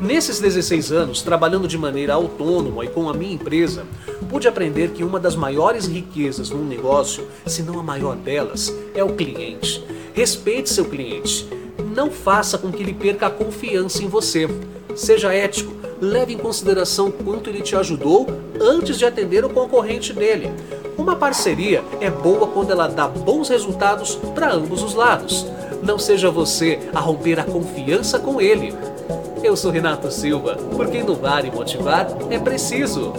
Nesses 16 anos, trabalhando de maneira autônoma e com a minha empresa, pude aprender que uma das maiores riquezas num negócio, se não a maior delas, é o cliente. Respeite seu cliente. Não faça com que ele perca a confiança em você. Seja ético, leve em consideração quanto ele te ajudou antes de atender o concorrente dele. Uma parceria é boa quando ela dá bons resultados para ambos os lados. Não seja você a romper a confiança com ele. Eu sou Renato Silva, porque inovar e motivar é preciso.